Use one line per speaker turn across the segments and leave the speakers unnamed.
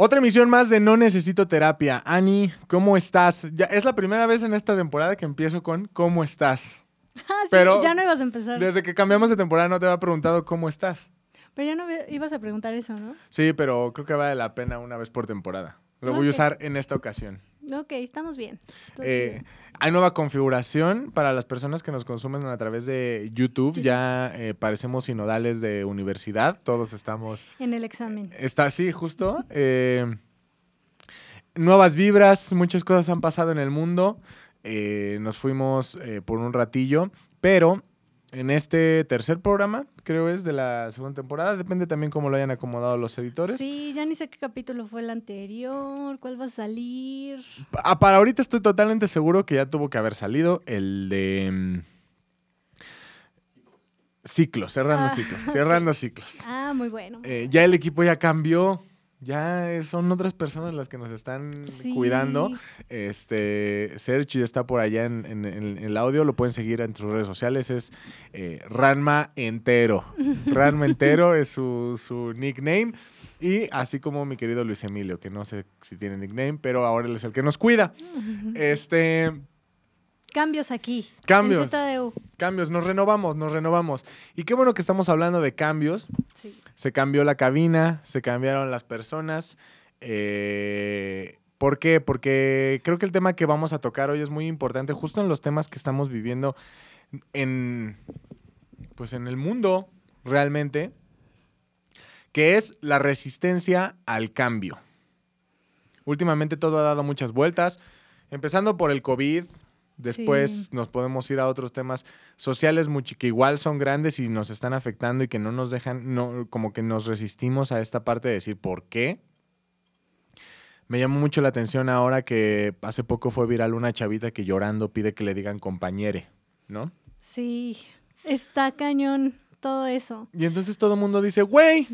Otra emisión más de No Necesito Terapia. Ani, ¿cómo estás? Ya, es la primera vez en esta temporada que empiezo con ¿Cómo estás?
Ah, sí,
Pero
ya no ibas a empezar.
Desde que cambiamos de temporada no te había preguntado ¿Cómo estás?
Pero ya no ibas a preguntar eso, ¿no?
Sí, pero creo que vale la pena una vez por temporada. Lo voy a usar en esta ocasión.
Ok, estamos bien.
Eh. Hay nueva configuración para las personas que nos consumen a través de YouTube. Ya eh, parecemos sinodales de universidad. Todos estamos
En el examen.
Está así, justo. Eh, nuevas vibras, muchas cosas han pasado en el mundo. Eh, nos fuimos eh, por un ratillo, pero en este tercer programa, creo es de la segunda temporada, depende también cómo lo hayan acomodado los editores.
Sí, ya ni sé qué capítulo fue el anterior, cuál va a salir.
Pa- para ahorita estoy totalmente seguro que ya tuvo que haber salido el de mm, ciclos, cerrando
Ah,
ciclos, cerrando ciclos.
Ah, muy bueno.
Eh, ya el equipo ya cambió. Ya eh, son otras personas las que nos están
Sí.
cuidando. Este, Sergi está por allá en, en- en el audio, lo pueden seguir en sus redes sociales, es eh, Ranma Entero. Ranma Entero es su, su nickname. Y así como mi querido Luis Emilio, que no sé si tiene nickname, pero ahora él es el que nos cuida. Este,
Cambios aquí.
Cambios.
En ZDU.
cambios, nos renovamos, nos renovamos. Y qué bueno que estamos hablando de cambios,
Sí.
se cambió la cabina, se cambiaron las personas. eh, ¿Por qué? Porque creo que el tema que vamos a tocar hoy es muy importante, justo en los temas que estamos viviendo en, pues en el mundo realmente, que es la resistencia al cambio. Últimamente todo ha dado muchas vueltas, empezando por el COVID, después
Sí.
nos podemos ir a otros temas sociales que igual son grandes y nos están afectando y que no nos dejan, no, como que nos resistimos a esta parte de decir por qué. Me llamó mucho la atención ahora que hace poco fue viral una chavita que llorando pide que le digan compañere, ¿no?
Sí. Está cañón todo eso.
Y entonces todo el mundo dice, güey,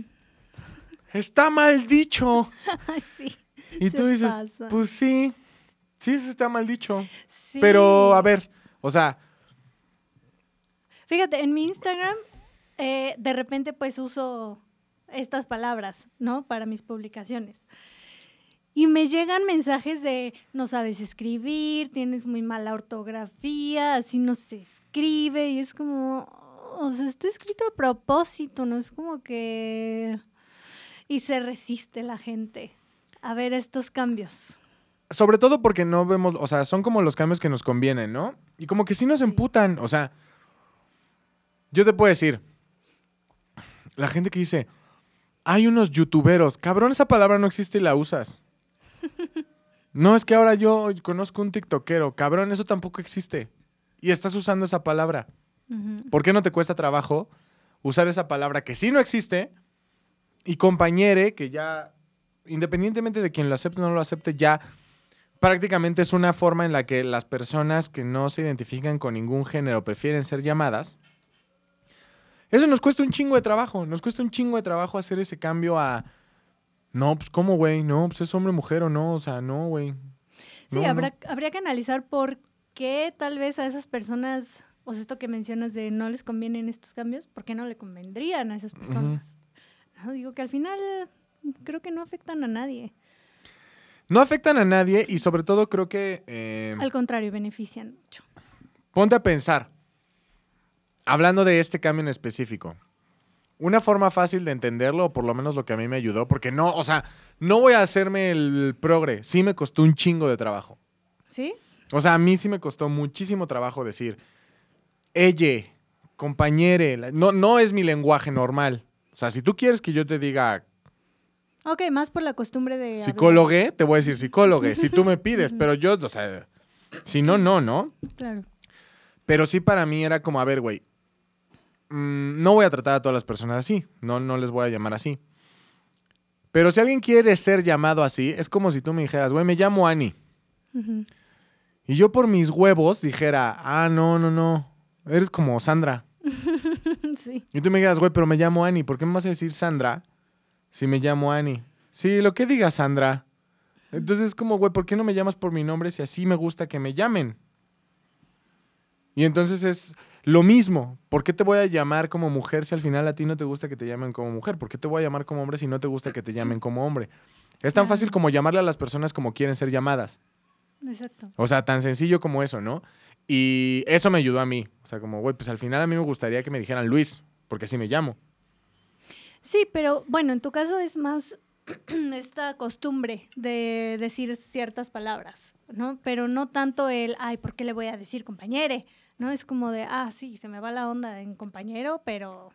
está mal dicho.
Sí.
Y tú dices,
pasa.
pues sí, sí, sí está mal dicho.
Sí.
Pero, a ver, o sea,
Fíjate, en mi Instagram eh, de repente pues uso estas palabras, ¿no? Para mis publicaciones. Y me llegan mensajes de no sabes escribir, tienes muy mala ortografía, así no se escribe. Y es como, o sea, está escrito a propósito, ¿no? Es como que... Y se resiste la gente a ver estos cambios.
Sobre todo porque no vemos, o sea, son como los cambios que nos convienen, ¿no? Y como que sí nos emputan, o sea, yo te puedo decir, la gente que dice, hay unos youtuberos, cabrón, esa palabra no existe y la usas. No, es que ahora yo conozco un tiktokero, cabrón, eso tampoco existe. Y estás usando esa palabra. ¿Por qué no te cuesta trabajo usar esa palabra que sí no existe y compañere, que ya, independientemente de quien lo acepte o no lo acepte, ya prácticamente es una forma en la que las personas que no se identifican con ningún género prefieren ser llamadas? Eso nos cuesta un chingo de trabajo, nos cuesta un chingo de trabajo hacer ese cambio a... No, pues ¿cómo, güey? No, pues es hombre, mujer o no, o sea, no, güey.
Sí,
No, no.
habrá, habría que analizar por qué tal vez a esas personas, o sea, esto que mencionas de no les convienen estos cambios, ¿por qué no le convendrían a esas personas? No, digo que al final creo que no afectan a nadie.
No afectan a nadie y sobre todo creo que... eh,
Al contrario, benefician mucho.
Ponte a pensar, hablando de este cambio en específico, una forma fácil de entenderlo, o por lo menos lo que a mí me ayudó, porque no, o sea, no voy a hacerme el progre, sí me costó un chingo de trabajo.
¿Sí?
O sea, a mí sí me costó muchísimo trabajo decir, ella, compañere, no, no es mi lenguaje normal. O sea, si tú quieres que yo te diga
Ok, más por la costumbre de...
psicólogo, te voy a decir psicólogo, si tú me pides, pero yo, o sea, si no, no, ¿no?
Claro.
Pero sí para mí era como, a ver, güey, mm, no voy a tratar a todas las personas así, no, no les voy a llamar así. Pero si alguien quiere ser llamado así, es como si tú me dijeras, güey, me llamo Ani.
Ujú.
Y yo por mis huevos dijera, ah, no, no, no, eres como Sandra.
sí.
Y tú me dijeras, güey, pero me llamo Ani, ¿por qué me vas a decir Sandra si me llamo Ani? Sí, lo que diga Sandra. Entonces es como, güey, ¿por qué no me llamas por mi nombre si así me gusta que me llamen? Y entonces es lo mismo. ¿Por qué te voy a llamar como mujer si al final a ti no te gusta que te llamen como mujer? ¿Por qué te voy a llamar como hombre si no te gusta que te llamen como hombre? Es tan fácil como llamarle a las personas como quieren ser llamadas.
Exacto.
O sea, tan sencillo como eso, ¿no? Y eso me ayudó a mí. O sea, como, güey, pues al final a mí me gustaría que me dijeran Luis, porque así me llamo.
Sí, pero bueno, en tu caso es más esta costumbre de decir ciertas palabras, ¿no? Pero no tanto el, ay, ¿por qué le voy a decir compañere? ¿No? Es como de, ah, sí, se me va la onda en compañero, pero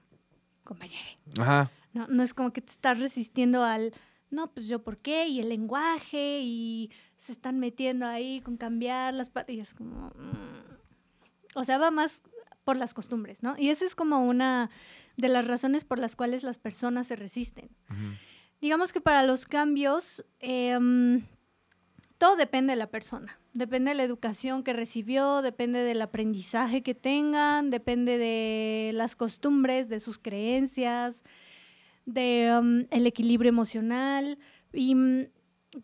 compañere.
Ajá.
No, no es como que te estás resistiendo al, no, pues yo por qué, y el lenguaje, y se están metiendo ahí con cambiar las palabras. Y es como. mm. O sea, va más por las costumbres, ¿no? Y esa es como una de las razones por las cuales las personas se resisten. Digamos que para los cambios, em, todo depende de la persona. Depende de la educación que recibió, depende del aprendizaje que tengan, depende de las costumbres, de sus creencias, de um, el equilibrio emocional. Y, mm,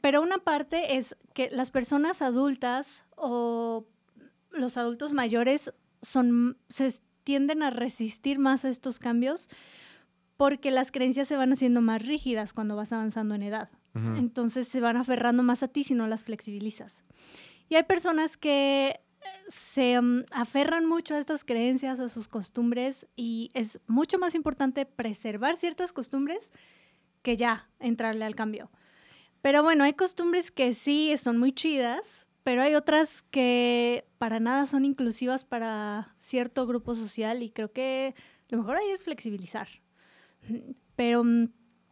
pero una parte es que las personas adultas o los adultos mayores son, se tienden a resistir más a estos cambios porque las creencias se van haciendo más rígidas cuando vas avanzando en edad. Entonces se van aferrando más a ti si no las flexibilizas. Y hay personas que eh, se mm, aferran mucho a estas creencias, a sus costumbres, y es mucho más importante preservar ciertas costumbres que ya entrarle al cambio. Pero bueno, hay costumbres que sí son muy chidas, pero hay otras que para nada son inclusivas para cierto grupo social y creo que lo mejor ahí es flexibilizar. Pero mm,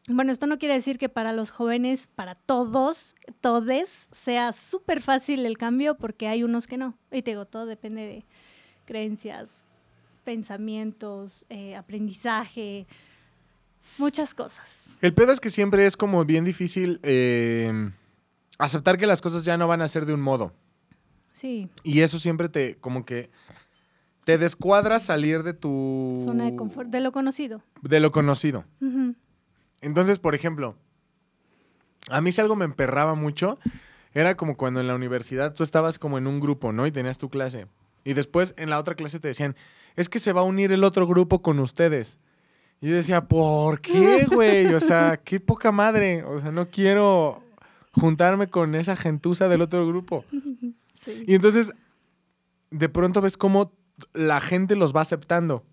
bueno, esto no quiere decir que para los jóvenes, para todos, todes, sea súper fácil el cambio porque hay unos que no. Y te digo, todo depende de creencias, pensamientos, eh, aprendizaje, muchas cosas.
El pedo es que siempre es como bien difícil eh, aceptar que las cosas ya no van a ser de un modo.
Sí,
Y eso siempre te, como que, te descuadra salir de tu...
zona de confort, de lo conocido.
De lo conocido. Entonces, por ejemplo, a mí si algo me emperraba mucho, era como cuando en la universidad tú estabas como en un grupo, ¿no? Y tenías tu clase. Y después en la otra clase te decían, es que se va a unir el otro grupo con ustedes. Y yo decía, ¿por qué, güey? O sea, qué poca madre. O sea, no quiero juntarme con esa gentuza del otro grupo.
Sí.
Y entonces, de pronto ves cómo la gente los va aceptando.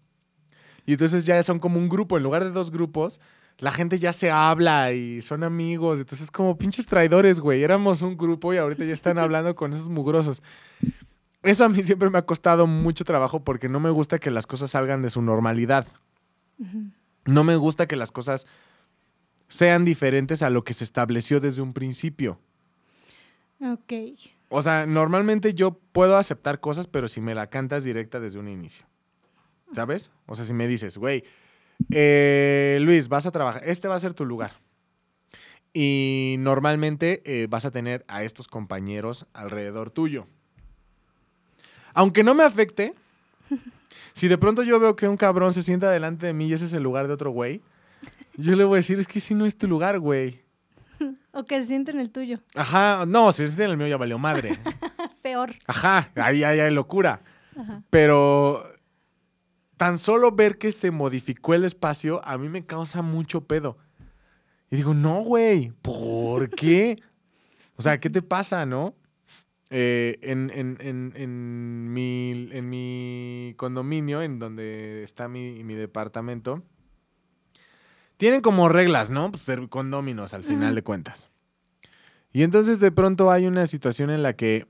Y entonces ya son como un grupo, en lugar de dos grupos, la gente ya se habla y son amigos. Entonces, como pinches traidores, güey. Éramos un grupo y ahorita ya están hablando con esos mugrosos. Eso a mí siempre me ha costado mucho trabajo porque no me gusta que las cosas salgan de su normalidad. No me gusta que las cosas sean diferentes a lo que se estableció desde un principio.
Ok.
O sea, normalmente yo puedo aceptar cosas, pero si me la cantas directa desde un inicio. ¿Sabes? O sea, si me dices, güey, eh, Luis, vas a trabajar, este va a ser tu lugar. Y normalmente eh, vas a tener a estos compañeros alrededor tuyo. Aunque no me afecte, si de pronto yo veo que un cabrón se sienta delante de mí y ese es el lugar de otro güey, yo le voy a decir, es que si no es tu lugar, güey.
O que se sienten el tuyo.
Ajá, no, si es en el mío ya valió madre.
Peor.
Ajá, ahí ahí hay locura.
Ajá.
Pero tan solo ver que se modificó el espacio a mí me causa mucho pedo. Y digo, no, güey, ¿por qué? O sea, ¿qué te pasa, no? Eh, en, en- en- en mi, en mi condominio, en donde está mi, mi departamento, tienen como reglas, ¿no? Pues ser condóminos al final de cuentas. Y entonces de pronto hay una situación en la que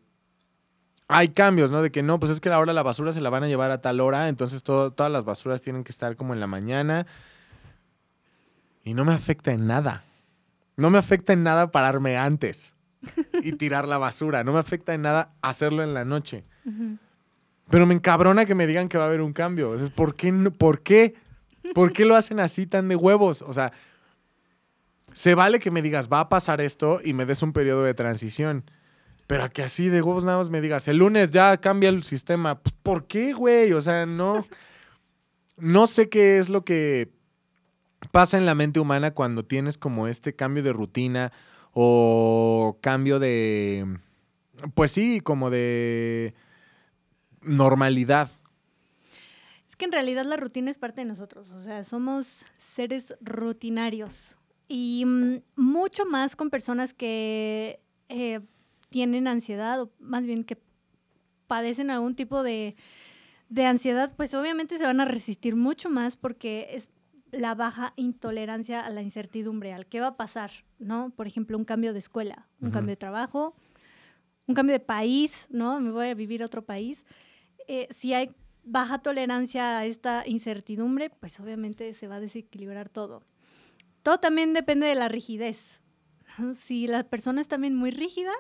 hay cambios, ¿no? De que no, pues es que ahora la basura se la van a llevar a tal hora, entonces todo- todas las basuras tienen que estar como en la mañana. Y no me afecta en nada. No me afecta en nada pararme antes y tirar la basura. No me afecta en nada hacerlo en la noche. Pero me encabrona que me digan que va a haber un cambio. ¿por qué? ¿Por qué? ¿Por qué lo hacen así tan de huevos? O sea, se vale que me digas, va a pasar esto y me des un periodo de transición. Pero a que así de huevos nada más me digas, el lunes ya cambia el sistema. Pues, ¿Por qué, güey? O sea, no. No sé qué es lo que pasa en la mente humana cuando tienes como este cambio de rutina o cambio de. Pues sí, como de normalidad.
Que en realidad la rutina es parte de nosotros, o sea, somos seres rutinarios y mm, mucho más con personas que eh, tienen ansiedad o más bien que padecen algún tipo de, de ansiedad, pues obviamente se van a resistir mucho más porque es la baja intolerancia a la incertidumbre, al qué va a pasar, ¿no? Por ejemplo, un cambio de escuela, un
Ujú.
cambio de trabajo, un cambio de país, ¿no? Me voy a vivir a otro país. Eh, si hay baja tolerancia a esta incertidumbre, pues obviamente se va a desequilibrar todo. Todo también depende de la rigidez. Si la persona es también muy rígida,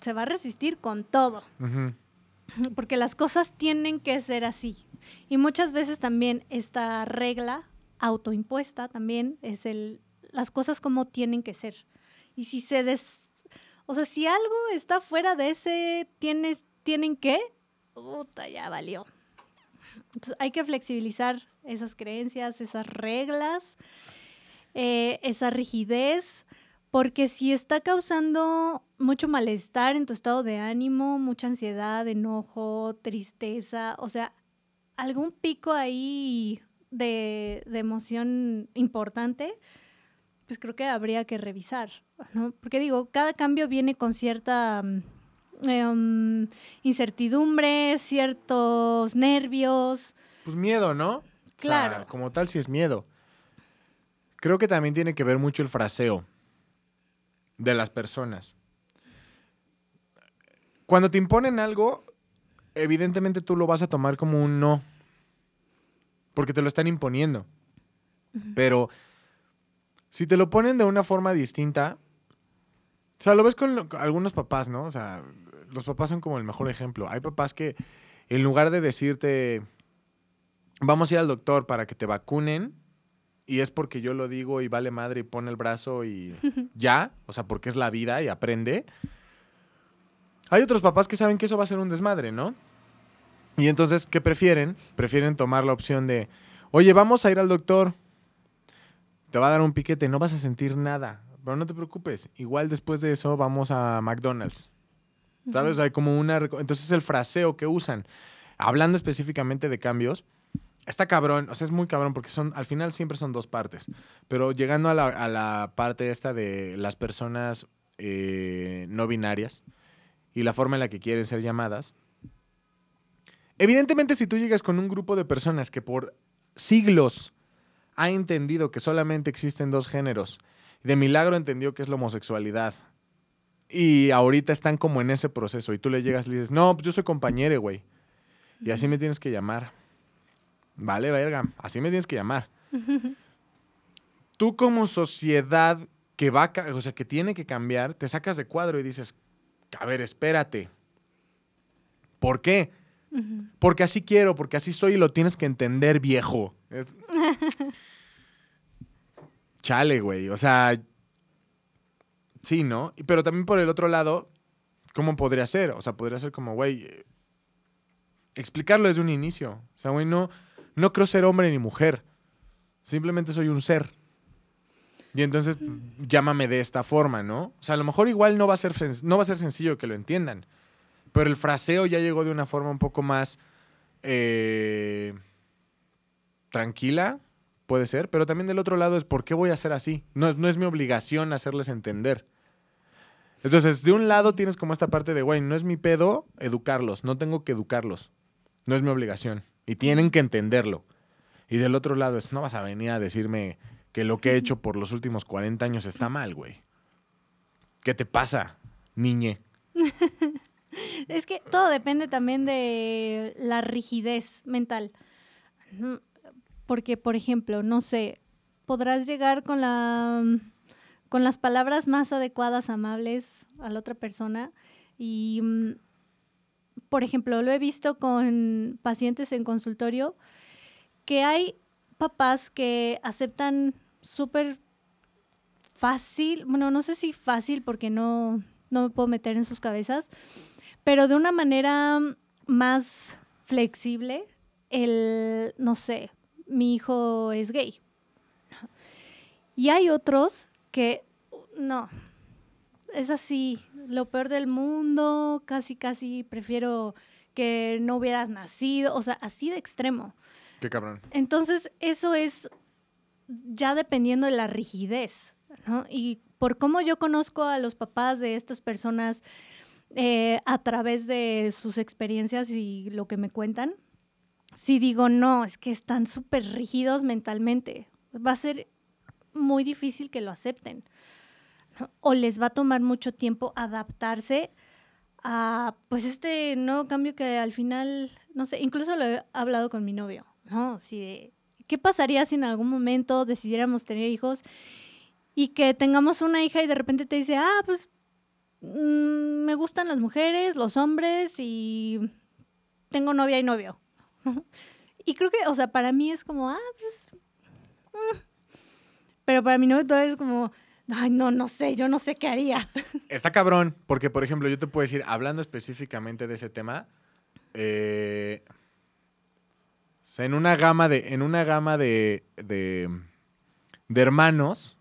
se va a resistir con todo porque las cosas tienen que ser así. Y muchas veces también esta regla autoimpuesta también es el las cosas como tienen que ser. Y si se des o sea, si algo está fuera de ese tienes tienen que, puta, ya valió. Entonces, hay que flexibilizar esas creencias, esas reglas, eh, esa rigidez, porque si está causando mucho malestar en tu estado de ánimo, mucha ansiedad, enojo, tristeza, o sea, algún pico ahí de, de emoción importante, pues creo que habría que revisar, ¿no? Porque digo, cada cambio viene con cierta mm, em, incertidumbre, ciertos nervios.
Pues miedo, ¿no? O sea,
Claro.
como tal, sí es miedo. Creo que también tiene que ver mucho el fraseo de las personas. Cuando te imponen algo, evidentemente tú lo vas a tomar como un no. Porque te lo están imponiendo. Pero si te lo ponen de una forma distinta, o sea, lo ves con algunos papás, ¿no? O sea, los papás son como el mejor ejemplo. Hay papás que en lugar de decirte, vamos a ir al doctor para que te vacunen, y es porque yo lo digo y vale madre y pone el brazo y ya, o sea, porque es la vida y aprende. Hay otros papás que saben que eso va a ser un desmadre, ¿no? Y entonces, ¿qué prefieren? Prefieren tomar la opción de, oye, vamos a ir al doctor, te va a dar un piquete, no vas a sentir nada, pero no te preocupes, igual después de eso vamos a McDonald's. ¿Sabes? Hay como una... Entonces el fraseo que usan, hablando específicamente de cambios, está cabrón, o sea, es muy cabrón porque son, al final siempre son dos partes, pero llegando a la, a la parte esta de las personas eh, no binarias y la forma en la que quieren ser llamadas, evidentemente si tú llegas con un grupo de personas que por siglos ha entendido que solamente existen dos géneros, de milagro entendió que es la homosexualidad, y ahorita están como en ese proceso y tú le llegas y le dices, no, pues yo soy compañero, güey. Y así me tienes que llamar. Vale, verga, así me tienes que llamar. Tú como sociedad que va, o sea, que tiene que cambiar, te sacas de cuadro y dices, a ver, espérate. ¿Por qué? Porque así quiero, porque así soy y lo tienes que entender, viejo. Es- Chale, güey. O sea, sí, ¿no? Pero también por el otro lado, ¿cómo podría ser? O sea, podría ser como, güey, eh, explicarlo desde un inicio. O sea, güey, no, no creo ser hombre ni mujer. Simplemente soy un ser. Y entonces pues, llámame de esta forma, ¿no? O sea, a lo mejor igual no va a ser, no va a ser sencillo que lo entiendan. Pero el fraseo ya llegó de una forma un poco más eh, tranquila, puede ser. Pero también del otro lado es, ¿por qué voy a ser así? No, no es mi obligación hacerles entender. Entonces, de un lado tienes como esta parte de, güey, no es mi pedo educarlos, no tengo que educarlos. No es mi obligación. Y tienen que entenderlo. Y del otro lado es, no vas a venir a decirme que lo que he hecho por los últimos 40 años está mal, güey. ¿Qué te pasa, niñe?
Es que todo depende también de la rigidez mental. Porque, por ejemplo, no sé, podrás llegar con la con las palabras más adecuadas, amables a la otra persona y mm, por ejemplo, lo he visto con pacientes en consultorio que hay papás que aceptan súper fácil, bueno, no sé si fácil porque no, no me puedo meter en sus cabezas, pero de una manera más flexible, el, no sé, mi hijo es gay. Y hay otros que, no, es así, lo peor del mundo, casi, casi prefiero que no hubieras nacido, o sea, así de extremo.
Qué cabrón.
Entonces, eso es ya dependiendo de la rigidez, ¿no? Y por cómo yo conozco a los papás de estas personas eh, a través de sus experiencias y lo que me cuentan, si digo, no, es que están súper rígidos mentalmente, va a ser muy difícil que lo acepten. O les va a tomar mucho tiempo adaptarse a, pues, este nuevo cambio que al final, no sé, incluso lo he hablado con mi novio, ¿no? Si ¿Qué pasaría si en algún momento decidiéramos tener hijos y que tengamos una hija y de repente te dice, ah, pues mm, me gustan las mujeres, los hombres y tengo novia y novio? y creo que, o sea, para mí es como, ah, pues... Mm". Pero para mi novio todo es como, ay, no, no sé, yo no sé qué haría.
Está cabrón, porque por ejemplo, yo te puedo decir, hablando específicamente de ese tema, eh, en una gama de, en una gama de, de, hermanos,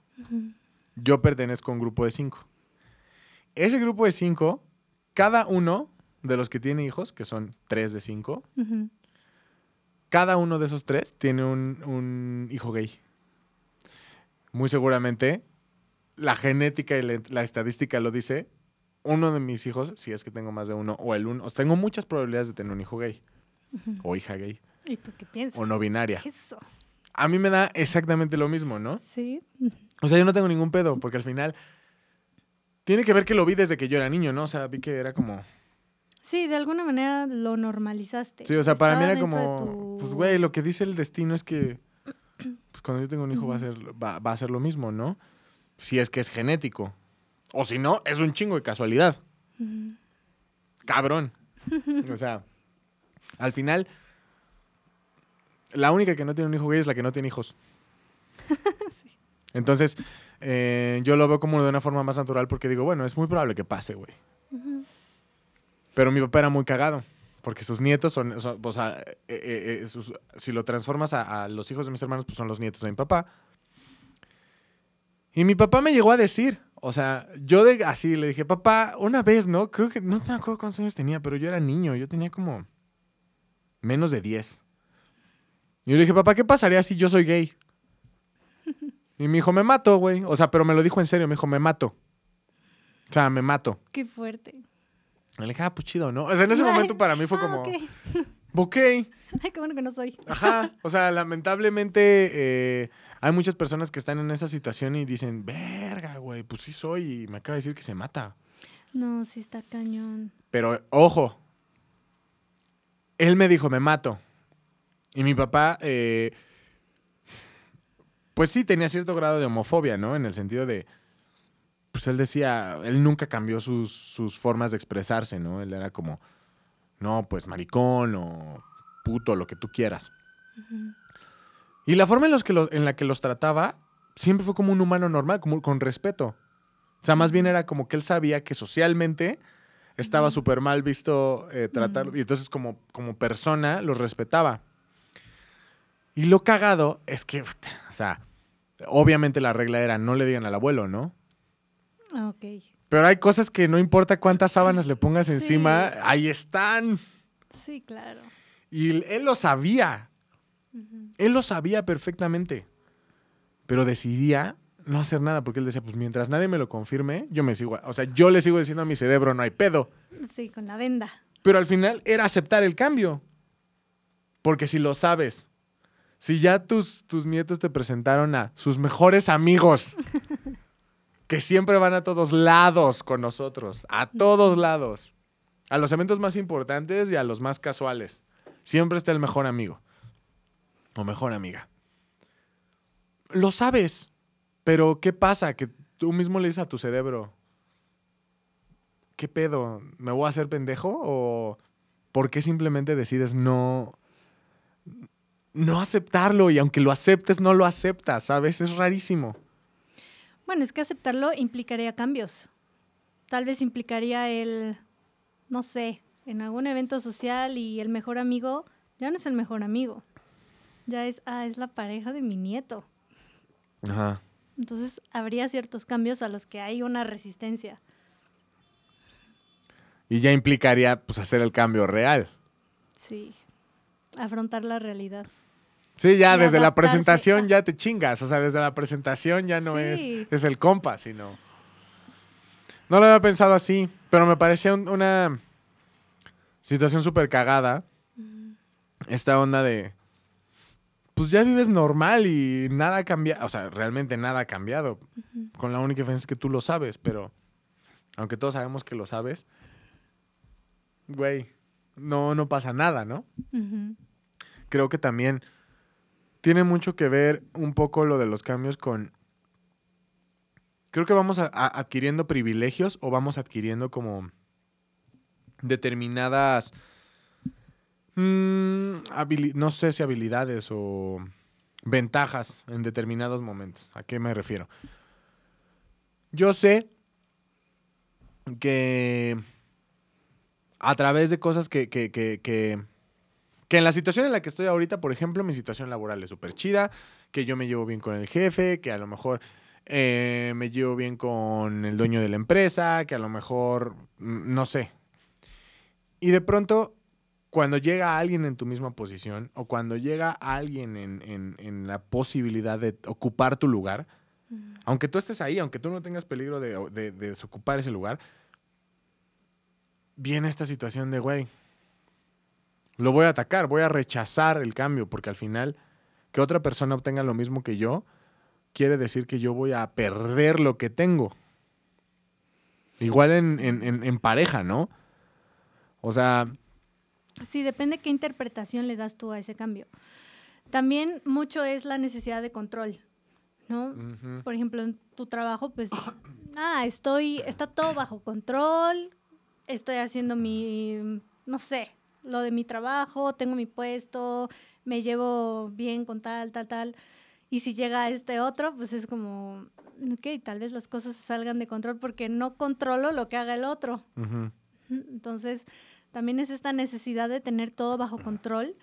yo pertenezco a un grupo de cinco. Ese grupo de cinco, cada uno de los que tiene hijos, que son tres de cinco, cada uno de esos tres tiene un, hijo gay. Muy seguramente, la genética y la, estadística lo dice, uno de mis hijos, si es que tengo más de uno, o el uno, tengo muchas probabilidades de tener un hijo gay o hija gay.
¿Y tú qué piensas?
O no binaria.
Eso.
A mí me da exactamente lo mismo, ¿no?
Sí.
O sea, yo no tengo ningún pedo, porque al final tiene que ver que lo vi desde que yo era niño, ¿no? O sea, vi que era como...
Sí, de alguna manera lo normalizaste.
Sí, o sea, para mí era como, pues güey, lo que dice el destino es que pues, cuando yo tengo un hijo va, a ser, va, a ser lo mismo, ¿no? Si es que es genético. O si no, es un chingo de casualidad. Cabrón. o sea, al final la única que no tiene un hijo gay es la que no tiene hijos. Entonces, eh, yo lo veo como de una forma más natural porque digo, bueno, es muy probable que pase, güey. Pero mi papá era muy cagado. Porque sus nietos son, o sea, eh, eh, si lo transformas a, los hijos de mis hermanos, pues son los nietos de mi papá. Y mi papá me llegó a decir, o sea, yo así le dije, papá, una vez, ¿no? Creo que, no me acuerdo cuántos años tenía, pero yo era niño, yo tenía como menos de 10. Y yo le dije, papá, ¿qué pasaría si yo soy gay? Y me dijo, me mato, güey. O sea, pero me lo dijo en serio, me dijo, me mato. O sea, me mato.
Qué fuerte.
Y le dije, ah, pues chido, ¿no? O sea, en ese momento para mí fue
ah,
como,
ok.
Ay,
qué bueno que no soy.
Ajá. O sea, lamentablemente eh, hay muchas personas que están en esa situación y dicen, verga, güey, pues sí soy. Y me acaba de decir que se mata.
No, sí está cañón.
Pero, ojo. Él me dijo, me mato. Y mi papá, eh, pues sí, tenía cierto grado de homofobia, ¿no? En el sentido de, pues él decía, él nunca cambió sus, formas de expresarse, ¿no? Él era como, no, pues maricón o puto, lo que tú quieras. Y la forma en, los que en la que los trataba siempre fue como un humano normal, como con respeto. O sea, más bien era como que él sabía que socialmente estaba súper mal visto eh, tratar, y entonces como, como persona los respetaba. Y lo cagado es que, o sea, obviamente la regla era no le digan al abuelo, ¿no?
Ah, ok.
Pero hay cosas que no importa cuántas sábanas le pongas encima, ahí están.
Sí, claro.
Y él lo sabía. Él lo sabía perfectamente. Pero decidía no hacer nada porque él decía, pues mientras nadie me lo confirme, yo me sigo, o sea, yo le sigo diciendo a mi cerebro, no hay pedo.
Sí, con la venda.
Pero al final era aceptar el cambio. Porque si lo sabes si ya tus, tus nietos te presentaron a sus mejores amigos, que siempre van a todos lados con nosotros, a todos lados, a los eventos más importantes y a los más casuales, siempre está el mejor amigo o mejor amiga. Lo sabes, pero ¿qué pasa? Que tú mismo le dices a tu cerebro, ¿qué pedo? ¿Me voy a hacer pendejo? ¿O por qué simplemente decides no, no aceptarlo y aunque lo aceptes, no lo aceptas, ¿sabes? Es rarísimo.
Bueno, es que aceptarlo implicaría cambios. Tal vez implicaría el, no sé, en algún evento social y el mejor amigo ya no es el mejor amigo. Ya es, ah, es la pareja de mi nieto.
Ajá.
Entonces habría ciertos cambios a los que hay una resistencia.
Y ya implicaría pues hacer el cambio real.
Sí, afrontar la realidad.
Sí, ya desde la presentación ya te chingas. O sea, desde la presentación ya no
Sí.
es, es el compa, sino. No lo había pensado así, pero me parecía un- una situación súper cagada. Esta onda de. Pues ya vives normal y nada ha cambiado. O sea, realmente nada ha cambiado. Con la única diferencia es que tú lo sabes, pero. Aunque todos sabemos que lo sabes. Güey, no, no pasa nada, ¿no? Creo que también tiene mucho que ver un poco lo de los cambios con... Creo que vamos a- adquiriendo privilegios o vamos adquiriendo como determinadas... mm, no sé si habilidades o ventajas en determinados momentos. ¿A qué me refiero? Yo sé que a través de cosas que, que, que, que, que en la situación en la que estoy ahorita, por ejemplo, mi situación laboral es súper chida, que yo me llevo bien con el jefe, que a lo mejor eh, me llevo bien con el dueño de la empresa, que a lo mejor, mm, no sé. Y de pronto, cuando llega alguien en tu misma posición o cuando llega alguien en, en- en la posibilidad de ocupar tu lugar, aunque tú estés ahí, aunque tú no tengas peligro de, de- de desocupar ese lugar, viene esta situación de, güey, lo voy a atacar, voy a rechazar el cambio, porque al final que otra persona obtenga lo mismo que yo, quiere decir que yo voy a perder lo que tengo. Igual en, en- en- en pareja, ¿no? O sea,
Sí, depende qué interpretación le das tú a ese cambio. También mucho es la necesidad de control, ¿no? Por ejemplo, en tu trabajo, pues, ah, estoy, está todo bajo control, estoy haciendo mi, no sé, lo de mi trabajo, tengo mi puesto, me llevo bien con tal, tal, tal. Y si llega este otro, pues es como, ok, tal vez las cosas salgan de control porque no controlo lo que haga el otro. Entonces, también es esta necesidad de tener todo bajo control.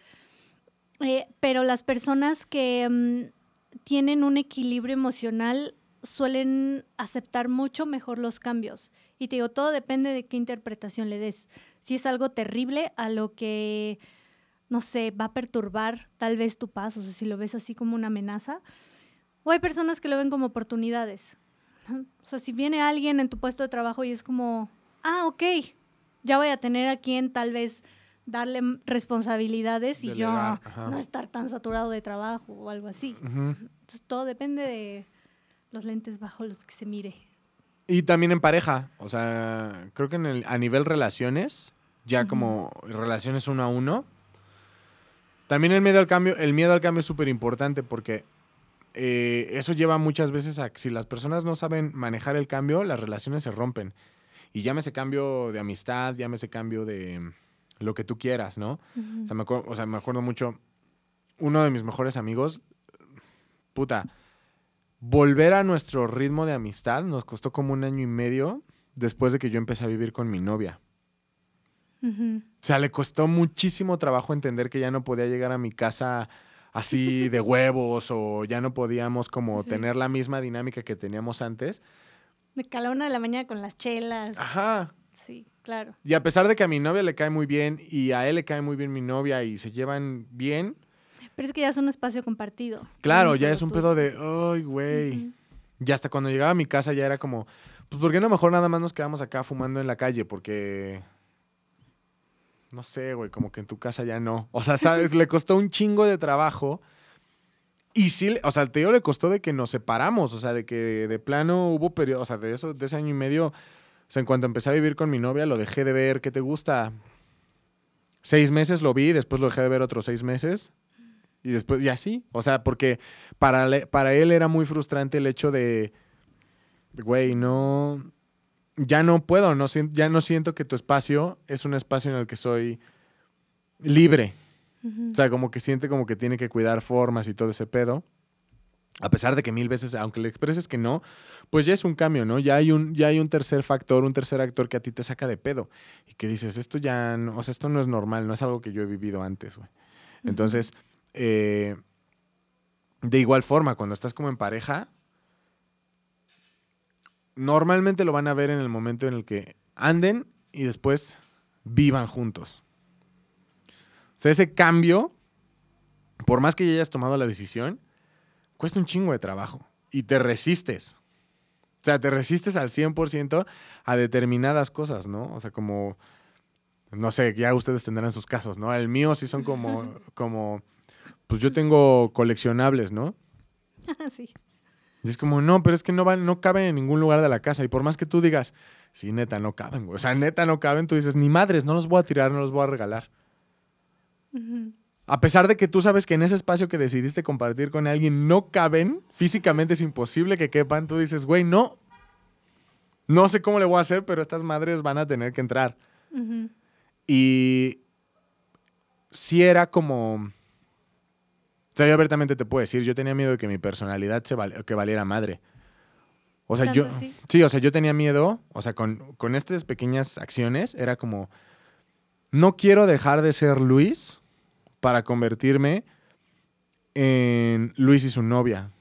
Eh, pero las personas que mm, tienen un equilibrio emocional suelen aceptar mucho mejor los cambios. Y te digo, todo depende de qué interpretación le des. Si es algo terrible a lo que, no sé, va a perturbar tal vez tu paz, o sea, si lo ves así como una amenaza. O hay personas que lo ven como oportunidades. O sea, si viene alguien en tu puesto de trabajo y es como, ah, ok, ya voy a tener a quien tal vez darle responsabilidades y yo
ajá.
no estar tan saturado de trabajo o algo así. Entonces, todo depende de los lentes bajo los que se mire.
Y también en pareja. O sea, creo que en el, a nivel relaciones, ya
Ujú.
como relaciones uno a uno, también el miedo al cambio, el miedo al cambio es súper importante porque eh, eso lleva muchas veces a que si las personas no saben manejar el cambio, las relaciones se rompen. Y llámese cambio de amistad, llámese cambio de lo que tú quieras, ¿no? O sea, me o sea, me acuerdo mucho, uno de mis mejores amigos, puta, volver a nuestro ritmo de amistad nos costó como un año y medio después de que yo empecé a vivir con mi novia.
Ujú.
O sea, le costó muchísimo trabajo entender que ya no podía llegar a mi casa así de huevos o ya no podíamos como
Sí.
tener la misma dinámica que teníamos antes.
De que a la una de la mañana con las chelas.
Ajá.
Sí, claro.
Y a pesar de que a mi novia le cae muy bien y a él le cae muy bien mi novia y se llevan bien,
Pero es que ya es un espacio compartido.
claro, ya es un pedo de, ay, güey.
Ujú.
Y hasta cuando llegaba a mi casa ya era como, pues, ¿por qué no mejor nada más nos quedamos acá fumando en la calle? Porque, no sé, güey, como que en tu casa ya no. O sea, ¿sabes? le costó un chingo de trabajo. Y sí, o sea, te digo, le costó de que nos separamos, o sea, de que de plano hubo periodo, o sea, de eso, de ese año y medio, o sea, en cuanto empecé a vivir con mi novia, lo dejé de ver, ¿qué te gusta? Seis meses lo vi, después lo dejé de ver otros seis meses, y después, y así, o sea, porque para, le- para él era muy frustrante el hecho de, güey, no, ya no puedo, no, ya no siento que tu espacio es un espacio en el que soy libre. O sea, como que siente como que tiene que cuidar formas y todo ese pedo. A pesar de que mil veces, aunque le expreses que no, pues ya es un cambio, ¿no? Ya hay un, ya hay un tercer factor, un tercer actor que a ti te saca de pedo. Y que dices, esto ya, no, o sea, esto no es normal, no es algo que yo he vivido antes, güey. Entonces, eh, de igual forma, cuando estás como en pareja, normalmente lo van a ver en el momento en el que anden y después vivan juntos. O sea, ese cambio por más que ya hayas tomado la decisión, cuesta un chingo de trabajo y te resistes. O sea, te resistes al 100% a determinadas cosas, ¿no? O sea, como, no sé, ya ustedes tendrán sus casos, ¿no? El mío sí son como, como pues yo tengo coleccionables, ¿no?
sí.
Y es como, no, pero es que no, van, no caben en ningún lugar de la casa. Y por más que tú digas, sí, neta, no caben, güey. O sea, neta, no caben, tú dices, ni madres, no los voy a tirar, no los voy a regalar. A pesar de que tú sabes que en ese espacio que decidiste compartir con alguien no caben, físicamente es imposible que quepan, tú dices, güey, no. No sé cómo le voy a hacer, pero estas madres van a tener que entrar. Y si era como... O sea, yo abiertamente te puedo decir, yo tenía miedo de que mi personalidad se que valiera madre. O sea, yo... Sí? o sea, yo tenía miedo, o sea, con, con estas pequeñas acciones, era como, no quiero dejar de ser Luis para convertirme en Luis y su novia.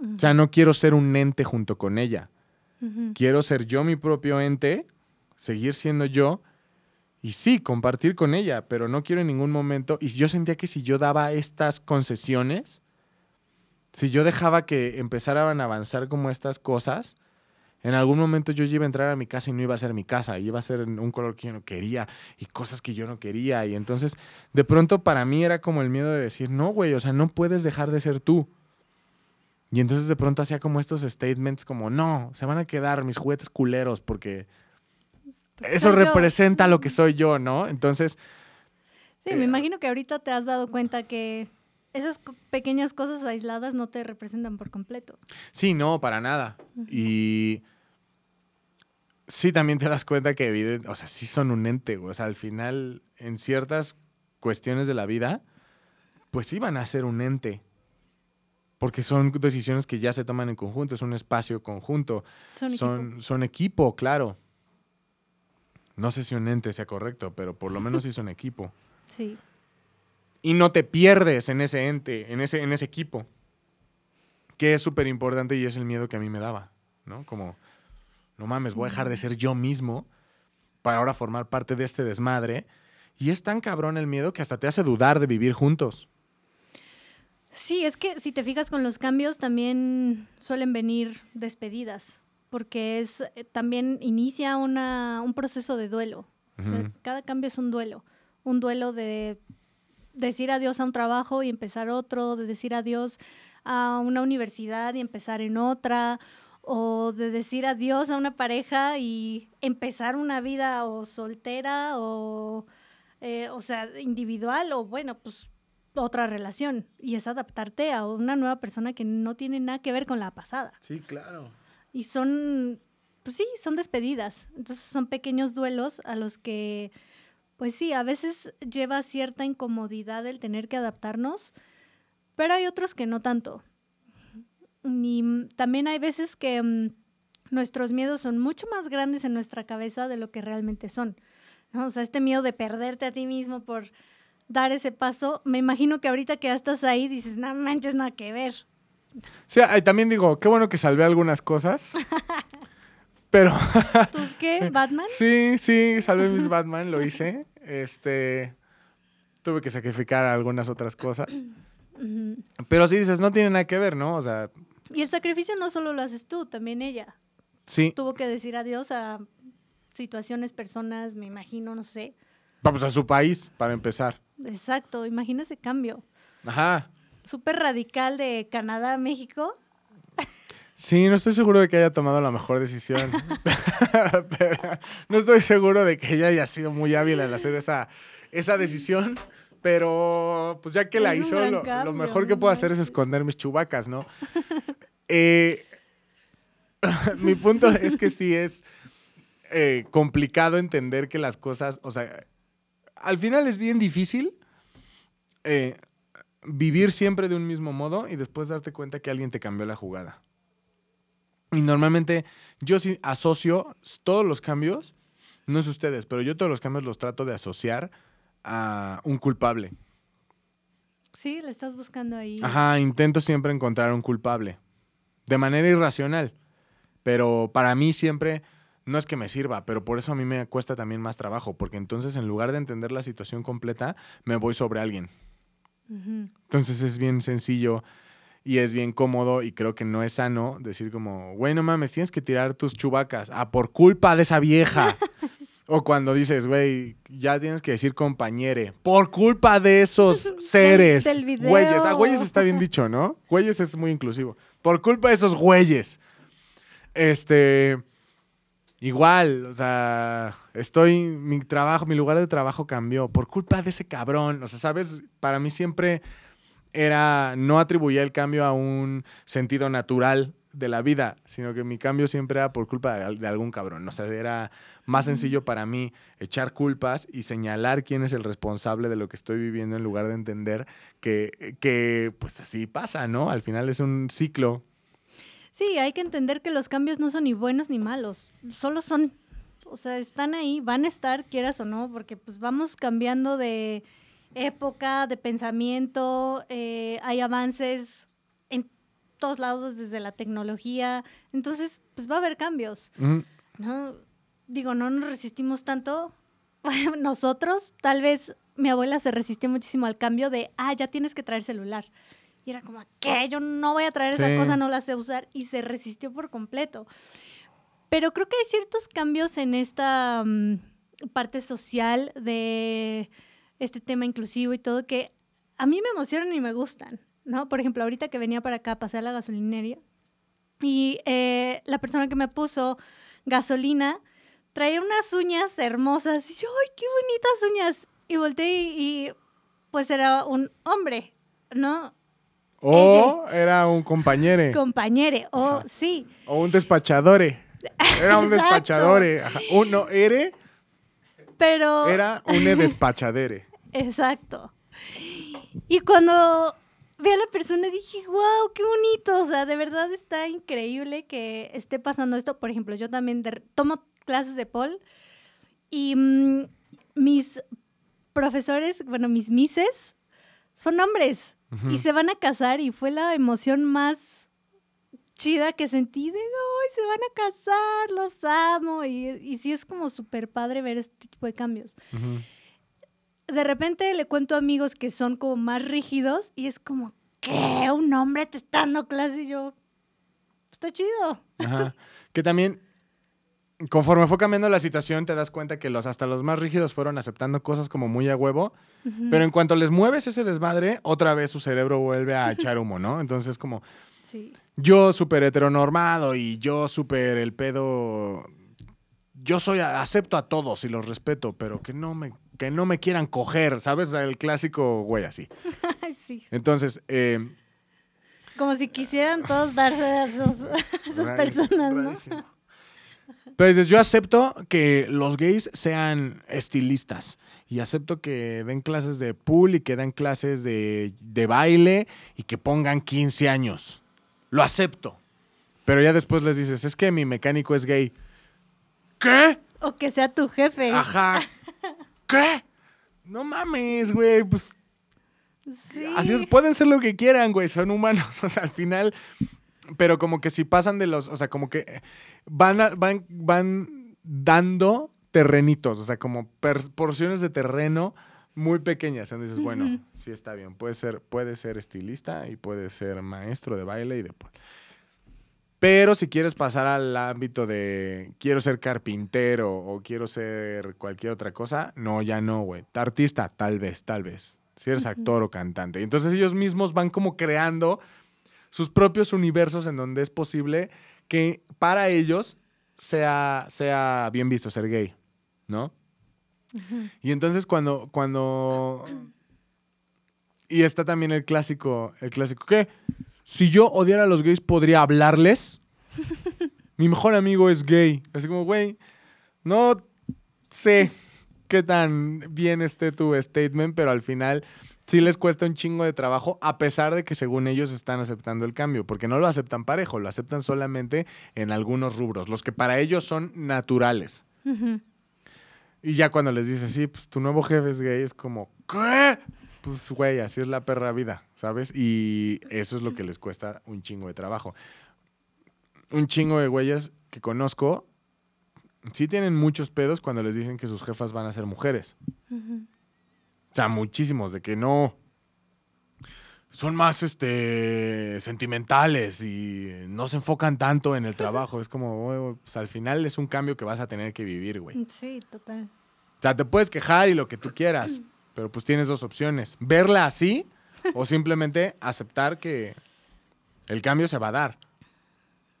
O sea, no quiero ser un ente junto con ella. Quiero ser yo mi propio ente, seguir siendo yo y sí, compartir con ella, pero no quiero en ningún momento. Y yo sentía que si yo daba estas concesiones, si yo dejaba que empezaran a avanzar como estas cosas, en algún momento yo iba a entrar a mi casa y no iba a ser mi casa, iba a ser un color que yo no quería y cosas que yo no quería. Y entonces, de pronto para mí era como el miedo de decir, no, güey, o sea, no puedes dejar de ser tú. Y entonces de pronto hacía como estos statements como, no, se van a quedar mis juguetes culeros porque eso representa lo que soy yo, ¿no? Entonces...
Sí, me eh, imagino que ahorita te has dado cuenta que esas pequeñas cosas aisladas no te representan por completo.
Sí, no, para nada. Y sí también te das cuenta que, o sea, sí son un ente, o sea, al final, en ciertas cuestiones de la vida, pues sí van a ser un ente. Porque son decisiones que ya se toman en conjunto, es un espacio conjunto. Son, son, equipo. son equipo, claro. No sé si un ente sea correcto, pero por lo menos sí son equipo.
Sí
y no te pierdes en ese ente, en ese, en ese equipo, que es súper importante y es el miedo que a mí me daba, ¿no? Como, no mames, voy a dejar de ser yo mismo para ahora formar parte de este desmadre. Y es tan cabrón el miedo que hasta te hace dudar de vivir juntos.
Sí, es que si te fijas con los cambios también suelen venir despedidas, porque es eh, también inicia una, un proceso de duelo. cada cambio es un duelo, un duelo de decir adiós a un trabajo y empezar otro, de decir adiós a una universidad y empezar en otra, o de decir adiós a una pareja y empezar una vida o soltera o, eh, o sea, individual o bueno, pues otra relación. Y es adaptarte a una nueva persona que no tiene nada que ver con la pasada.
Sí, claro.
Y son, pues sí, son despedidas. Entonces son pequeños duelos a los que pues sí, a veces lleva cierta incomodidad el tener que adaptarnos, pero hay otros que no tanto. Y también hay veces que mm, nuestros miedos son mucho más grandes en nuestra cabeza de lo que realmente son. O sea, este miedo de perderte a ti mismo por dar ese paso, me imagino que ahorita que ya estás ahí dices, no manches, nada que ver.
Sí, también digo, qué bueno que salvé algunas cosas. pero.
¿Tus qué? ¿Batman?
Sí, sí, salvé mis Batman, lo hice. Este, tuve que sacrificar algunas otras cosas. Pero sí dices, no tiene nada que ver, ¿no? O sea...
Y el sacrificio no solo lo haces tú, también ella.
Sí.
Tuvo que decir adiós a situaciones, personas, me imagino, no sé.
Vamos a su país, para empezar.
Exacto, imagina ese cambio.
Ajá.
Súper radical de Canadá a México.
Sí, no estoy seguro de que haya tomado la mejor decisión. no estoy seguro de que ella haya sido muy hábil al hacer esa, esa decisión. Pero pues ya que la hizo, lo, mejor que puedo hacer es esconder mis chubacas, ¿no? Eh, mi punto es que sí es eh, complicado entender que las cosas, o sea, al final es bien difícil eh, vivir siempre de un mismo modo y después darte cuenta que alguien te cambió la jugada. Y normalmente yo sí asocio todos los cambios, no sé ustedes, pero yo todos los cambios los trato de asociar a un culpable.
Sí, le estás buscando ahí.
Ajá, intento siempre encontrar un culpable. De manera irracional. Pero para mí siempre no es que me sirva, pero por eso a mí me cuesta también más trabajo, porque entonces en lugar de entender la situación completa, me voy sobre alguien. Entonces es bien sencillo y es bien cómodo y creo que no es sano decir como, güey, no mames, tienes que tirar tus chubacas. Ah, por culpa de esa vieja. o cuando dices, güey, ya tienes que decir compañere. Por culpa de esos seres. Güeyes. Ah, güeyes está bien dicho, ¿no? Güeyes es muy inclusivo. Por culpa de esos güeyes. Este. Igual, o sea, estoy, mi trabajo, mi lugar de trabajo cambió por culpa de ese cabrón. O sea, sabes, para mí siempre era, no atribuía el cambio a un sentido natural de la vida, sino que mi cambio siempre era por culpa de, de algún cabrón. O sea, era más sencillo para mí echar culpas y señalar quién es el responsable de lo que estoy viviendo en lugar de entender que, que pues así pasa, ¿no? Al final es un ciclo
Sí, hay que entender que los cambios no son ni buenos ni malos, solo son, o sea, están ahí, van a estar, quieras o no, porque pues vamos cambiando de época, de pensamiento, eh, hay avances en todos lados desde la tecnología, entonces pues va a haber cambios. ¿no? Digo, no nos resistimos tanto nosotros, tal vez mi abuela se resistió muchísimo al cambio de, ah, ya tienes que traer celular. Y era como, ¿qué? Yo no voy a traer
Sí.
esa cosa, no la sé usar. Y se resistió por completo. Pero creo que hay ciertos cambios en esta mm, parte social de este tema inclusivo y todo que a mí me emocionan y me gustan, ¿no? Por ejemplo, ahorita que venía para acá, pasé a la gasolinería y eh, la persona que me puso gasolina traía unas uñas hermosas. Y yo, ¡ay, qué bonitas uñas! Y volteé y, y, pues era un hombre, ¿no?
O era un compañero.
Compañere, o
Ajá.
sí.
O un despachadore. Era un despachadore. Ajá. Uno, ere,
Pero.
era un despachadere.
Exacto. Y cuando vi a la persona dije, wow, qué bonito. O sea, de verdad está increíble que esté pasando esto. Por ejemplo, yo también de- tomo clases de Paul y mm, mis profesores, bueno, mis mises, son hombres y se van a casar y fue la emoción más chida que sentí de, ay, se van a casar, los amo. Y, y sí es como súper padre ver este tipo de cambios de repente le cuento a amigos que son como más rígidos y es como, ¿qué? Un hombre te está dando clase y yo, está chido.
Ajá. Que también, conforme fue cambiando la situación, te das cuenta que los hasta los más rígidos fueron aceptando cosas como muy a huevo. Pero en cuanto les mueves ese desmadre, otra vez su cerebro vuelve a echar humo, ¿no? Entonces, como
Sí.
yo súper heteronormado y yo súper el pedo. Yo soy, acepto a todos y los respeto, pero que no me, que no me quieran coger, ¿sabes? El clásico güey así.
Sí.
Entonces, eh,
Como si quisieran todos darse a, esas personas, ¿no?
rarísimo. Pero dices, yo acepto que los gays sean estilistas y acepto que den clases de pool y que den clases de, de baile y que pongan 15 años. Lo acepto. Pero ya después les dices, es que mi mecánico es gay. ¿Qué?
O que sea tu jefe.
Ajá. ¿Qué? No mames, güey. Pues
Sí.
Así es, pueden ser lo que quieran, güey, son humanos, o sea, al final, pero como que si pasan de los, o sea, como que van, a- van, van dando terrenitos, o sea, como porciones de terreno muy pequeñas, entonces dices, bueno,
Ujú.
sí está bien, puede ser, puede ser estilista y puede ser maestro de baile y de... Pero si quieres pasar al ámbito de quiero ser carpintero o quiero ser cualquier otra cosa, no, ya no, güey. Artista, tal vez, tal vez. Si eres actor o cantante. Y entonces ellos mismos van como creando sus propios universos en donde es posible que para ellos sea, sea bien visto ser gay, ¿no? Y entonces cuando, cuando... Y está también el clásico, el clásico, ¿qué? Si yo odiara a los gays, ¿podría hablarles? Mi mejor amigo es gay. Así como, güey, no sé qué tan bien esté tu statement, pero al final sí les cuesta un chingo de trabajo, a pesar de que según ellos están aceptando el cambio, porque no lo aceptan parejo, lo aceptan solamente en algunos rubros, los que para ellos son naturales.
Ujú.
Y ya cuando les dices, sí, pues tu nuevo jefe es gay, es como, ¿qué? Pues, güey, así es la perra vida, ¿sabes? Y eso es lo que les cuesta un chingo de trabajo. Un chingo de güeyes que conozco, sí tienen muchos pedos cuando les dicen que sus jefas van a ser mujeres.
Ujú.
O sea, muchísimos, de que no. Son más este, sentimentales y no se enfocan tanto en el trabajo. es como, "Güey, pues al final es un cambio que vas a tener que vivir, güey.
Sí, total.
O sea, te puedes quejar y lo que tú quieras, pero pues tienes dos opciones. Verla así o simplemente aceptar que el cambio se va a dar.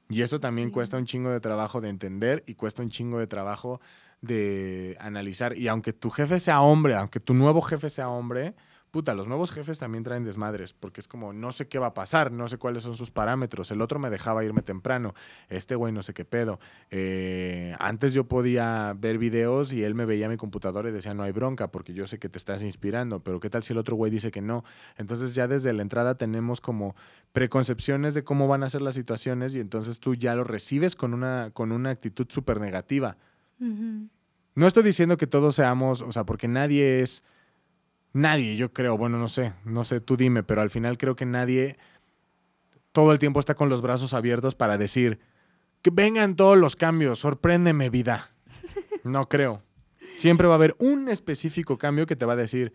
Y eso también
Sí.
cuesta un chingo de trabajo de entender y cuesta un chingo de trabajo de analizar. Y aunque tu jefe sea hombre, aunque tu nuevo jefe sea hombre, puta, los nuevos jefes también traen desmadres, porque es como, no sé qué va a pasar, no sé cuáles son sus parámetros. El otro me dejaba irme temprano, este güey no sé qué pedo. Eh, antes yo podía ver videos y él me veía mi computadora y decía, no hay bronca, porque yo sé que te estás inspirando, pero ¿qué tal si el otro güey dice que no? Entonces ya desde la entrada tenemos como preconcepciones de cómo van a ser las situaciones y entonces tú ya lo recibes con una, con una actitud súper negativa. No estoy diciendo que todos seamos, o sea, porque nadie es, nadie, yo creo, bueno, no sé, no sé, tú dime, pero al final creo que nadie todo el tiempo está con los brazos abiertos para decir, que vengan todos los cambios, sorpréndeme vida. No creo. Siempre va a haber un específico cambio que te va a decir,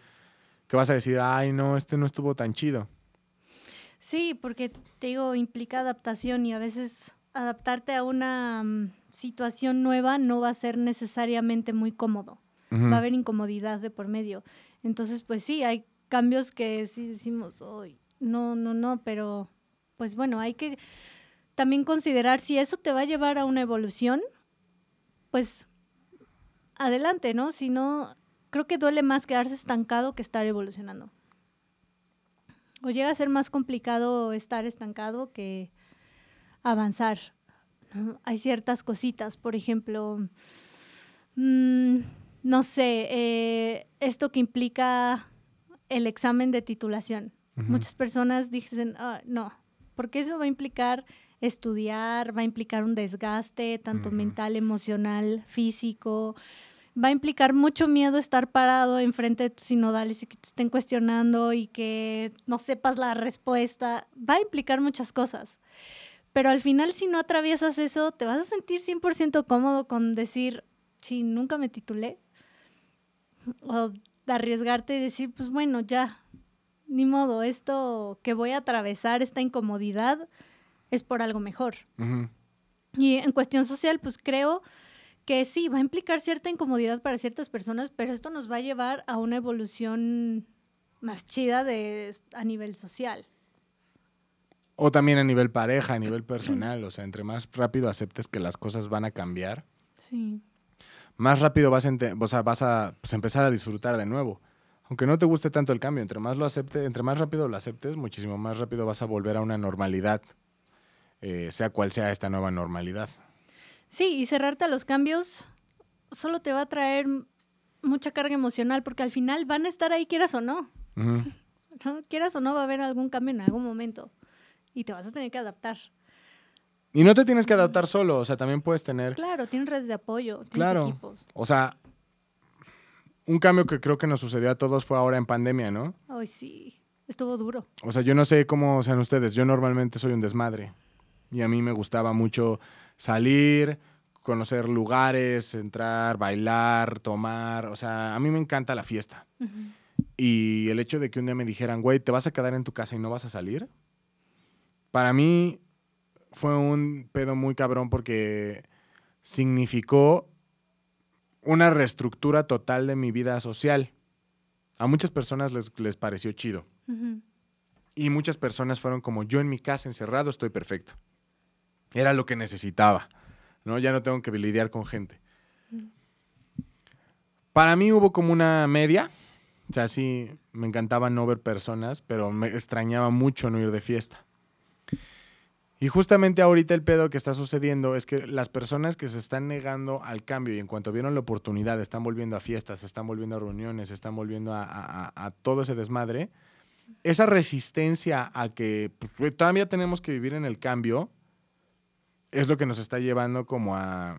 que vas a decir, ay, no, este no estuvo tan chido.
Sí, porque te digo, implica adaptación y a veces adaptarte a una mm, situación nueva no va a ser necesariamente muy cómodo. Va a haber incomodidad de por medio. Entonces, pues sí, hay cambios que sí decimos, "Ay, no, no, no, pero pues bueno, hay que también considerar si eso te va a llevar a una evolución, pues adelante, ¿no? Si no, creo que duele más quedarse estancado que estar evolucionando. O llega a ser más complicado estar estancado que avanzar. Hay ciertas cositas, por ejemplo, mm, no sé, eh, esto que implica el examen de titulación. Muchas personas dicen, "Ah, no, porque eso va a implicar estudiar, va a implicar un desgaste, tanto mental, emocional, físico. Va a implicar mucho miedo estar parado enfrente de tus sinodales y que te estén cuestionando y que no sepas la respuesta. Va a implicar muchas cosas. Pero al final, si no atraviesas eso, te vas a sentir 100% cómodo con decir, sí, nunca me titulé. O de arriesgarte y decir, pues bueno, ya, ni modo, esto que voy a atravesar, esta incomodidad, es por algo mejor. Y en cuestión social, pues creo que sí, va a implicar cierta incomodidad para ciertas personas, pero esto nos va a llevar a una evolución más chida de, a nivel social.
O también a nivel pareja, a nivel personal. O sea, entre más rápido aceptes que las cosas van a cambiar,
Sí.
Más rápido vas a, ente- o sea, vas a pues, empezar a disfrutar de nuevo. Aunque no te guste tanto el cambio, entre más lo acepte, entre más rápido lo aceptes, muchísimo más rápido vas a volver a una normalidad, eh, sea cual sea esta nueva normalidad.
Sí, y cerrarte a los cambios solo te va a traer mucha carga emocional, porque al final van a estar ahí, quieras o no. ¿no? Quieras o no, va a haber algún cambio en algún momento. Y te vas a tener que adaptar.
Y no te tienes que adaptar solo, o sea, también puedes tener,
Claro, tienes redes de apoyo, tienes
Claro.
equipos.
o sea, un cambio que creo que nos sucedió a todos fue ahora en pandemia, ¿no?
Ay, sí, estuvo duro.
O sea, yo no sé cómo sean ustedes. Yo normalmente soy un desmadre. Y a mí me gustaba mucho salir, conocer lugares, entrar, bailar, tomar. O sea, a mí me encanta la fiesta.
Ujú.
Y el hecho de que un día me dijeran, güey, te vas a quedar en tu casa y no vas a salir, para mí fue un pedo muy cabrón porque significó una reestructura total de mi vida social. A muchas personas les, les pareció chido. Y muchas personas fueron como yo en mi casa encerrado estoy perfecto. Era lo que necesitaba, ¿no? Ya no tengo que lidiar con gente. Para mí hubo como una media, o sea, sí, me encantaba no ver personas, pero me extrañaba mucho no ir de fiesta. Y justamente ahorita el pedo que está sucediendo es que las personas que se están negando al cambio y en cuanto vieron la oportunidad están volviendo a fiestas, están volviendo a reuniones, están volviendo a, a- a- todo ese desmadre, esa resistencia a que pues, todavía tenemos que vivir en el cambio es lo que nos está llevando como a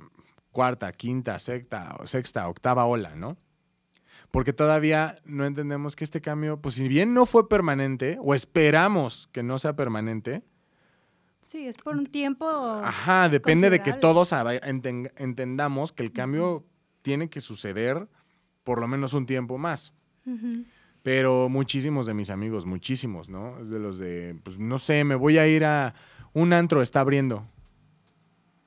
cuarta, quinta, sexta, sexta, octava ola, ¿no? Porque todavía no entendemos que este cambio, pues si bien no fue permanente, o esperamos que no sea permanente,
Sí, es por un tiempo.
Ajá, depende de que todos entendamos que el cambio tiene que suceder por lo menos un tiempo más. Pero muchísimos de mis amigos, muchísimos, ¿no? Es de los de, pues no sé, me voy a ir a un antro, está abriendo.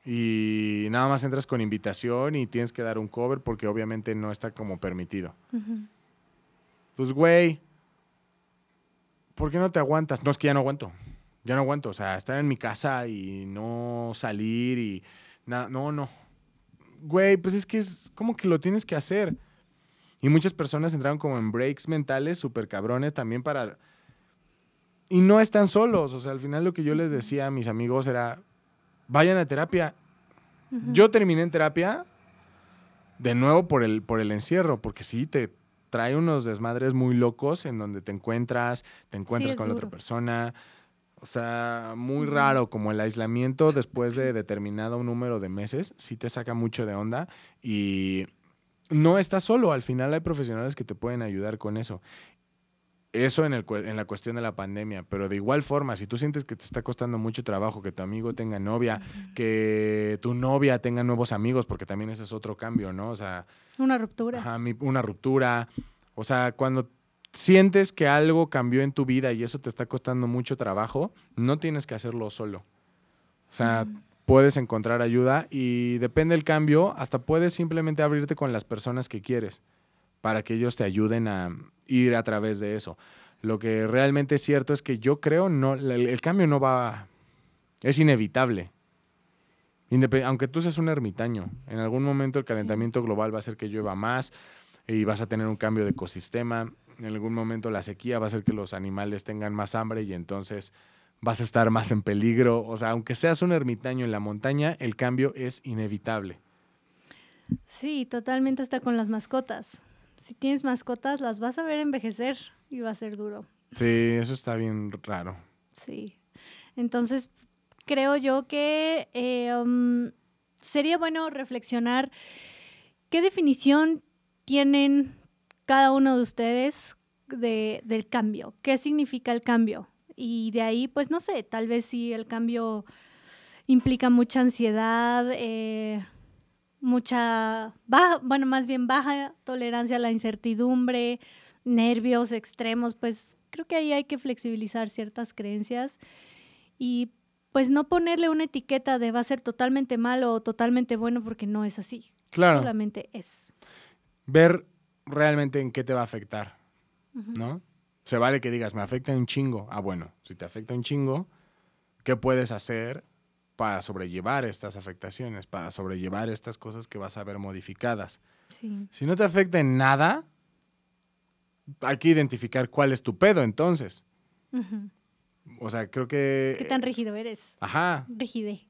Y nada más entras con invitación y tienes que dar un cover porque obviamente no está como permitido. Pues, güey, ¿por qué no te aguantas? No, es que ya no aguanto. Ya no aguanto. O sea, estar en mi casa y no salir y nada. No, no. Güey, pues es que es como que lo tienes que hacer. Y muchas personas entraron como en breaks mentales súper cabrones también para... Y no están solos. O sea, al final lo que yo les decía a mis amigos era, vayan a terapia. Yo terminé en terapia de nuevo por el, por el encierro, porque sí, te trae unos desmadres muy locos en donde te encuentras, te encuentras con la otra persona. O sea, muy raro, como el aislamiento después de determinado número de meses, sí te saca mucho de onda y no estás solo, al final hay profesionales que te pueden ayudar con eso. Eso en, el, en la cuestión de la pandemia, pero de igual forma, si tú sientes que te está costando mucho trabajo, que tu amigo tenga novia, que tu novia tenga nuevos amigos, porque también ese es otro cambio, ¿no? O sea,
Una ruptura.
ajá, mi- una ruptura. O sea, cuando sientes que algo cambió en tu vida y eso te está costando mucho trabajo, no tienes que hacerlo solo. O sea, puedes encontrar ayuda y depende del cambio, hasta puedes simplemente abrirte con las personas que quieres para que ellos te ayuden a ir a través de eso. Lo que realmente es cierto es que yo creo no el, cambio no va es inevitable. Independ- aunque tú seas un ermitaño, en algún momento el calentamiento global va a hacer que llueva más y vas a tener un cambio de ecosistema. En algún momento la sequía va a hacer que los animales tengan más hambre y entonces vas a estar más en peligro. O sea, aunque seas un ermitaño en la montaña, el cambio es inevitable.
Sí, totalmente hasta con las mascotas. Si tienes mascotas, las vas a ver envejecer y va a ser duro.
Sí, eso está bien raro.
Sí. Entonces, creo yo que eh, um, sería bueno reflexionar qué definición tienen cada uno de ustedes de- del cambio, qué significa el cambio. Y de ahí, pues no sé, tal vez si el cambio implica mucha ansiedad, eh, mucha, baja, bueno, más bien baja tolerancia a la incertidumbre, nervios extremos, pues creo que ahí hay que flexibilizar ciertas creencias y pues no ponerle una etiqueta de va a ser totalmente malo o totalmente bueno porque no es así,
Claro,
solamente es.
ver realmente en qué te va a afectar. ¿no? Se vale que digas, me afecta un chingo. Ah, bueno, si te afecta un chingo, ¿qué puedes hacer para sobrellevar estas afectaciones, para sobrellevar estas cosas que vas a ver modificadas?
Sí.
Si no te afecta en nada, hay que identificar cuál es tu pedo entonces. O sea, creo que...
¿Qué tan rígido eres?
Ajá,
Rigide.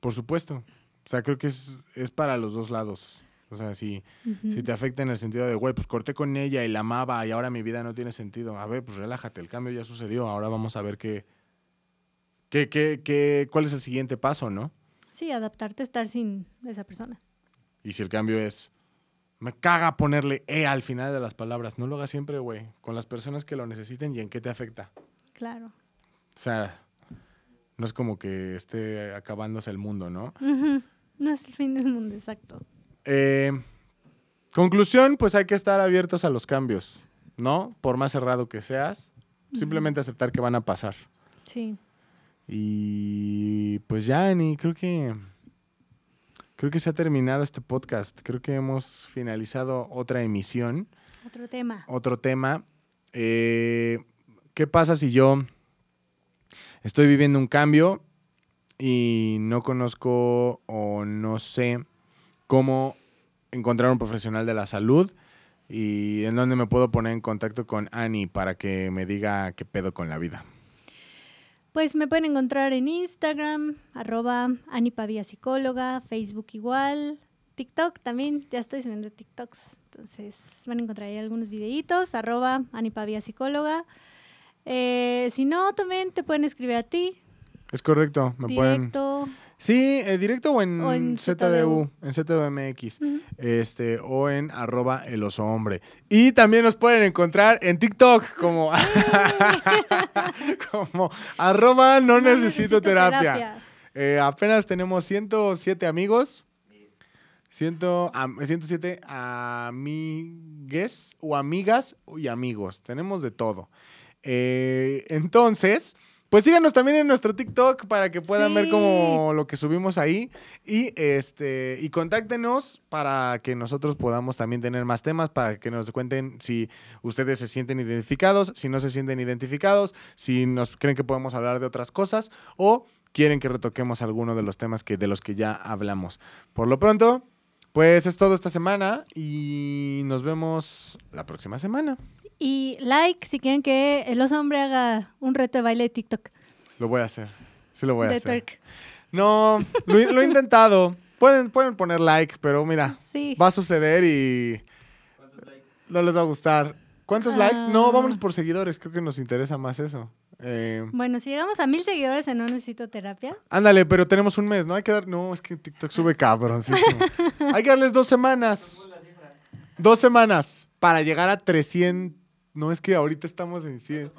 por supuesto. O sea, creo que es, es para los dos lados. O sea, si, si te afecta en el sentido de, güey, pues corté con ella y la amaba y ahora mi vida no tiene sentido. A ver, pues relájate, el cambio ya sucedió. Ahora vamos a ver qué, qué, qué, qué, cuál es el siguiente paso, ¿no?
Sí, adaptarte a estar sin esa persona.
Y si el cambio es, me caga ponerle E al final de las palabras, no lo hagas siempre, güey, con las personas que lo necesiten y en qué te afecta.
Claro.
O sea, no es como que esté acabándose el mundo, ¿no?
No es el fin del mundo, exacto.
Eh, conclusión, pues hay que estar abiertos a los cambios, ¿no? Por más cerrado que seas, simplemente aceptar que van a pasar.
Sí.
Y pues ya, Ani, creo que creo que se ha terminado este podcast. Creo que hemos finalizado otra emisión,
Otro tema.
otro tema. Eh, ¿Qué pasa si yo estoy viviendo un cambio y no conozco o no sé cómo encontrar un profesional de la salud y en dónde me puedo poner en contacto con Ani para que me diga qué pedo con la vida?
Pues me pueden encontrar en Instagram, arroba Psicóloga, Facebook igual, TikTok también, ya estoy subiendo TikToks. Entonces van a encontrar ahí algunos videitos, arroba Psicóloga. Eh, si no, también te pueden escribir a ti,
Es correcto, me pueden
directo.
Sí, eh, directo o en,
O en
ZDU, en ZDUMX,
Ujú.
este, o en arroba el oso hombre. Y también nos pueden encontrar en TikTok como, como arroba no, necesito, terapia. Eh, apenas tenemos 107 amigos. Ciento, am- 107 amigues o amigas y amigos. Tenemos de todo. Eh, entonces, pues síganos también en nuestro TikTok para que puedan ver como lo que subimos ahí. Y este, y contáctenos para que nosotros podamos también tener más temas, para que nos cuenten si ustedes se sienten identificados, si no se sienten identificados, si nos creen que podemos hablar de otras cosas o quieren que retoquemos alguno de los temas que, de los que ya hablamos. Por lo pronto, pues es todo esta semana y nos vemos la próxima semana.
Y like si quieren que el oso hombre haga un reto de baile de TikTok.
Lo voy a hacer. Sí lo voy a
de
hacer.
twerk.
No, lo, he- lo he intentado. Pueden, pueden poner like, pero mira,
Sí.
va a suceder y no les va a gustar. ¿Cuántos likes? No,
Ah.
vámonos por seguidores. Creo que nos interesa más eso. Eh,
Bueno, si llegamos a mil seguidores en No Necesito Terapia.
ándale, pero tenemos un mes, ¿no? Hay que dar. No, es que TikTok sube cabroncísimo. Hay que darles dos semanas. Dos semanas para llegar a 300. No, es que ahorita estamos en 100.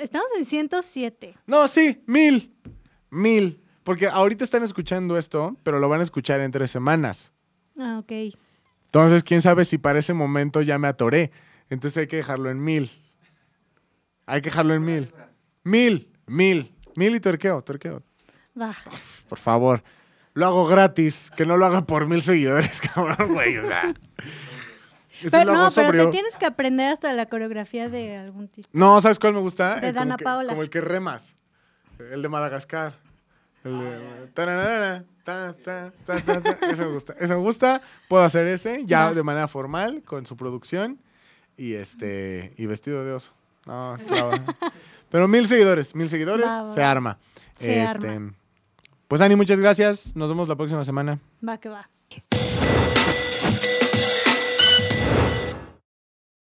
Estamos en 107.
No, sí, mil. Mil. Porque ahorita están escuchando esto, pero lo van a escuchar en tres semanas.
Ah, ok.
Entonces, quién sabe si para ese momento ya me atoré. Entonces hay que dejarlo en mil. Hay que dejarlo en mil. Mil, mil. Mil y tuerqueo, tuerqueo.
Va.
Por favor. Lo hago gratis. Que no lo haga por mil seguidores, cabrón, güey. O sea.
Pero no, pero te tienes que aprender hasta la coreografía de algún tipo.
No, ¿sabes cuál me gusta?
De
Eh, como
Dana
que-
Paola.
Como el que remas. El de Madagascar. El de... tararara, ta, ta, ta, ta, ta. Ese me gusta. Ese me gusta. Puedo hacer ese ya de manera formal con su producción y este y vestido de oso. No, Pero mil seguidores, mil seguidores, se arma.
Se
Este,
arma.
Pues Ani, muchas gracias. Nos vemos la próxima semana.
Va que va.